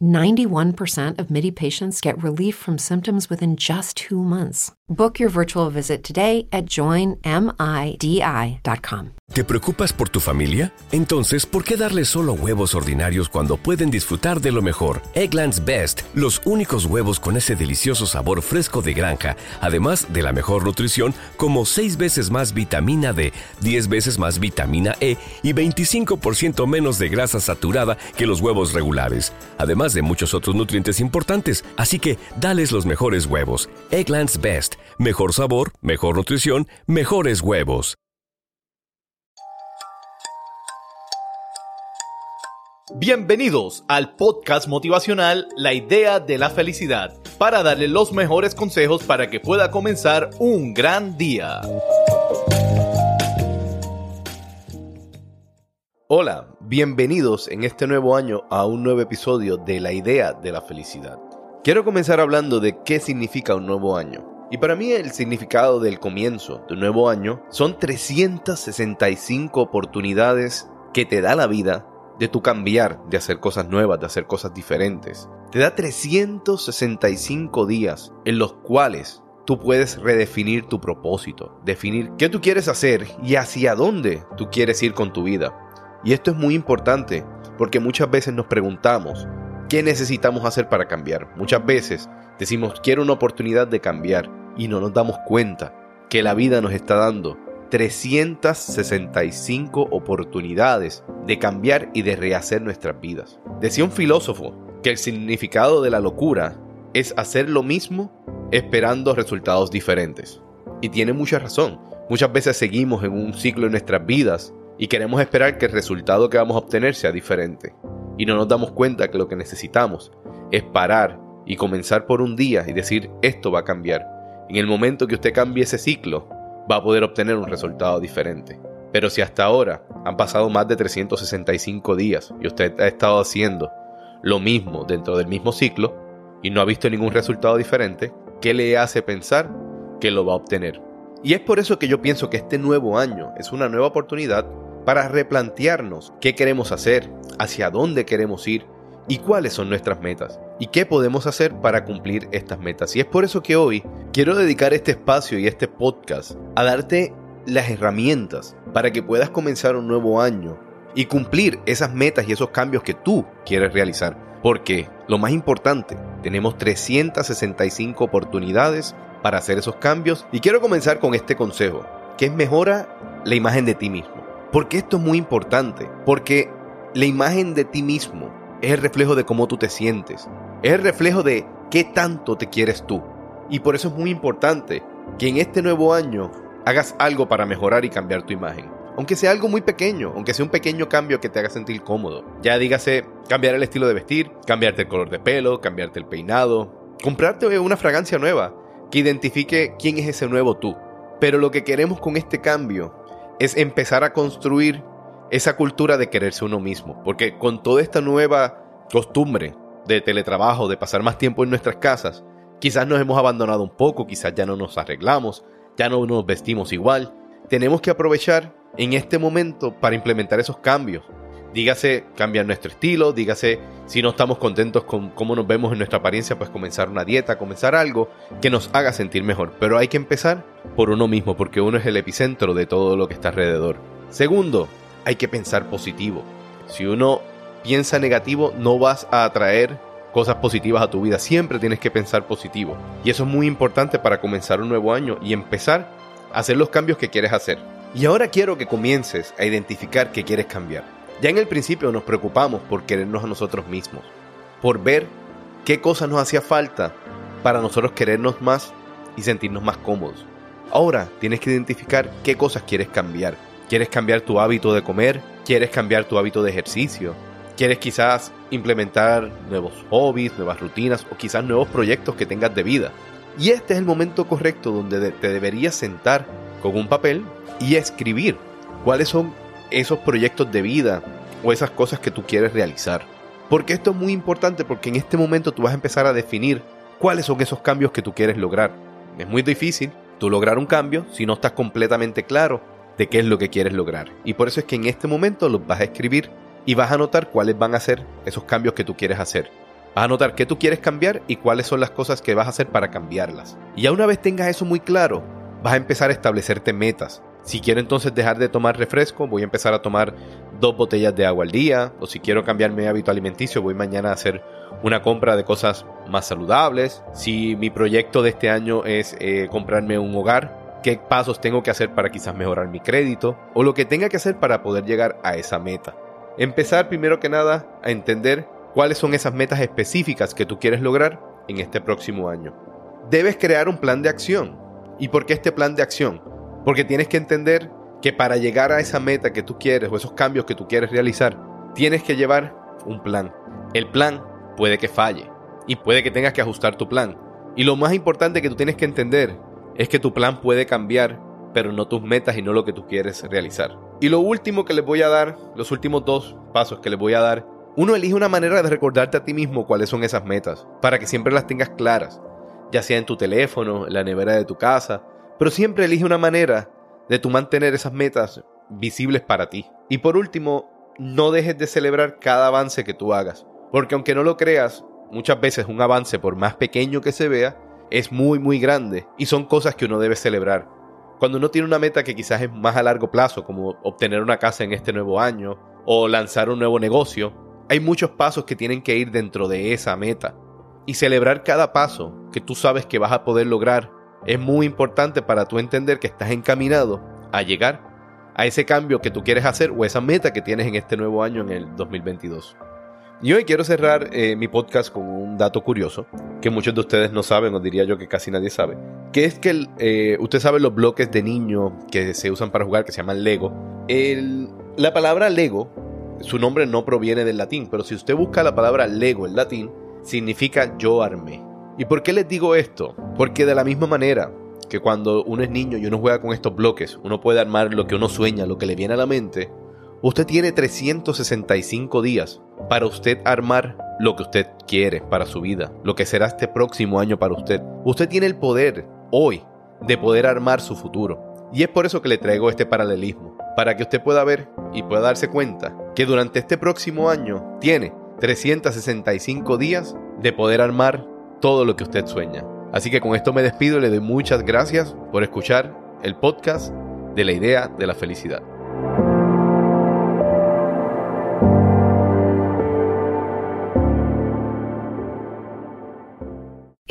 91% of MIDI patients get relief from symptoms within just two months. Book your virtual visit today at joinmidi.com. ¿Te preocupas por tu familia? Entonces, ¿por qué darles solo huevos ordinarios cuando pueden disfrutar de lo mejor? Eggland's Best, los únicos huevos con ese delicioso sabor fresco de granja, además de la mejor nutrición, como 6 veces más vitamina D, 10 veces más vitamina E y 25% menos de grasa saturada que los huevos regulares, además de muchos otros nutrientes importantes. Así que, dales los mejores huevos. Eggland's Best, mejor sabor, mejor nutrición, mejores huevos. Bienvenidos al podcast motivacional La idea de la felicidad, para darle los mejores consejos para que pueda comenzar un gran día. Hola, bienvenidos en este nuevo año a un nuevo episodio de La idea de la felicidad. Quiero comenzar hablando de qué significa un nuevo año. Y para mí el significado del comienzo de un nuevo año son 365 oportunidades que te da la vida de tu cambiar, de hacer cosas nuevas, de hacer cosas diferentes. Te da 365 días en los cuales tú puedes redefinir tu propósito, definir qué tú quieres hacer y hacia dónde tú quieres ir con tu vida. Y esto es muy importante porque muchas veces nos preguntamos, ¿qué necesitamos hacer para cambiar? Muchas veces decimos, quiero una oportunidad de cambiar y no nos damos cuenta que la vida nos está dando 365 oportunidades de cambiar y de rehacer nuestras vidas. Decía un filósofo que el significado de la locura es hacer lo mismo esperando resultados diferentes. Y tiene mucha razón. Muchas veces seguimos en un ciclo en nuestras vidas y queremos esperar que el resultado que vamos a obtener sea diferente. Y no nos damos cuenta que lo que necesitamos es parar y comenzar por un día y decir esto va a cambiar. En el momento que usted cambie ese ciclo, va a poder obtener un resultado diferente. Pero si hasta ahora han pasado más de 365 días y usted ha estado haciendo lo mismo dentro del mismo ciclo y no ha visto ningún resultado diferente, ¿qué le hace pensar que lo va a obtener? Y es por eso que yo pienso que este nuevo año es una nueva oportunidad para replantearnos qué queremos hacer, hacia dónde queremos ir y cuáles son nuestras metas y qué podemos hacer para cumplir estas metas. Y es por eso que hoy quiero dedicar este espacio y este podcast a darte las herramientas para que puedas comenzar un nuevo año y cumplir esas metas y esos cambios que tú quieres realizar. Porque lo más importante, tenemos 365 oportunidades para hacer esos cambios y quiero comenzar con este consejo, que es mejora la imagen de ti mismo. Porque esto es muy importante, porque la imagen de ti mismo es el reflejo de cómo tú te sientes, es el reflejo de qué tanto te quieres tú. Y por eso es muy importante que en este nuevo año hagas algo para mejorar y cambiar tu imagen. Aunque sea algo muy pequeño, aunque sea un pequeño cambio que te haga sentir cómodo. Ya dígase cambiar el estilo de vestir, cambiarte el color de pelo, cambiarte el peinado, comprarte una fragancia nueva que identifique quién es ese nuevo tú. Pero lo que queremos con este cambio es empezar a construir esa cultura de quererse uno mismo. Porque con toda esta nueva costumbre de teletrabajo, de pasar más tiempo en nuestras casas, quizás nos hemos abandonado un poco, quizás ya no nos arreglamos, ya no nos vestimos igual. Tenemos que aprovechar en este momento para implementar esos cambios. Dígase cambiar nuestro estilo, dígase si no estamos contentos con cómo nos vemos en nuestra apariencia, pues comenzar una dieta, comenzar algo que nos haga sentir mejor. Pero hay que empezar por uno mismo, porque uno es el epicentro de todo lo que está alrededor. Segundo, hay que pensar positivo. Si uno piensa negativo, no vas a atraer cosas positivas a tu vida. Siempre tienes que pensar positivo. Y eso es muy importante para comenzar un nuevo año y empezar a hacer los cambios que quieres hacer. Y ahora quiero que comiences a identificar qué quieres cambiar. Ya en el principio nos preocupamos por querernos a nosotros mismos, por ver qué cosas nos hacía falta para nosotros querernos más y sentirnos más cómodos. Ahora tienes que identificar qué cosas quieres cambiar ¿Quieres cambiar tu hábito de comer? ¿Quieres cambiar tu hábito de ejercicio? ¿Quieres quizás implementar nuevos hobbies, nuevas rutinas o quizás nuevos proyectos que tengas de vida? Y este es el momento correcto donde te deberías sentar con un papel y escribir cuáles son esos proyectos de vida o esas cosas que tú quieres realizar. Porque esto es muy importante porque en este momento tú vas a empezar a definir cuáles son esos cambios que tú quieres lograr. Es muy difícil tú lograr un cambio si no estás completamente claro de qué es lo que quieres lograr. Y por eso es que en este momento los vas a escribir y vas a anotar cuáles van a ser esos cambios que tú quieres hacer. Vas a anotar qué tú quieres cambiar y cuáles son las cosas que vas a hacer para cambiarlas. Y ya una vez tengas eso muy claro, vas a empezar a establecerte metas. Si quiero entonces dejar de tomar refresco, voy a empezar a tomar dos botellas de agua al día. O si quiero cambiar mi hábito alimenticio, voy mañana a hacer una compra de cosas más saludables. Si mi proyecto de este año es eh, comprarme un hogar, qué pasos tengo que hacer para quizás mejorar mi crédito. O lo que tenga que hacer para poder llegar a esa meta. Empezar primero que nada a entender cuáles son esas metas específicas que tú quieres lograr en este próximo año. Debes crear un plan de acción. ¿Y por qué este plan de acción? Porque tienes que entender que para llegar a esa meta que tú quieres o esos cambios que tú quieres realizar, tienes que llevar un plan. El plan puede que falle y puede que tengas que ajustar tu plan. Y lo más importante que tú tienes que entender es que tu plan puede cambiar, pero no tus metas y no lo que tú quieres realizar. Y lo último que les voy a dar, los últimos dos pasos que les voy a dar, uno elige una manera de recordarte a ti mismo cuáles son esas metas, para que siempre las tengas claras, ya sea en tu teléfono, en la nevera de tu casa, pero siempre elige una manera de tu mantener esas metas visibles para ti. Y por último, no dejes de celebrar cada avance que tú hagas, porque aunque no lo creas, muchas veces un avance, por más pequeño que se vea, es muy muy grande y son cosas que uno debe celebrar. Cuando uno tiene una meta que quizás es más a largo plazo, como obtener una casa en este nuevo año o lanzar un nuevo negocio, hay muchos pasos que tienen que ir dentro de esa meta. Y celebrar cada paso que tú sabes que vas a poder lograr es muy importante para tú entender que estás encaminado a llegar a ese cambio que tú quieres hacer o esa meta que tienes en este nuevo año en el 2022. Y hoy quiero cerrar eh, mi podcast con un dato curioso que muchos de ustedes no saben, o diría yo que casi nadie sabe, que es que eh, usted sabe los bloques de niño que se usan para jugar, que se llaman Lego. la palabra Lego, su nombre no proviene del latín, pero si usted busca la palabra Lego en latín, significa yo armé. ¿Y por qué les digo esto? Porque de la misma manera que cuando uno es niño y uno juega con estos bloques, uno puede armar lo que uno sueña, lo que le viene a la mente, usted tiene 365 días para usted armar lo que usted quiere para su vida, lo que será este próximo año para usted. Usted tiene el poder hoy de poder armar su futuro. Y es por eso que le traigo este paralelismo, para que usted pueda ver y pueda darse cuenta que durante este próximo año tiene 365 días de poder armar todo lo que usted sueña. Así que con esto me despido y le doy muchas gracias por escuchar el podcast de la idea de la felicidad.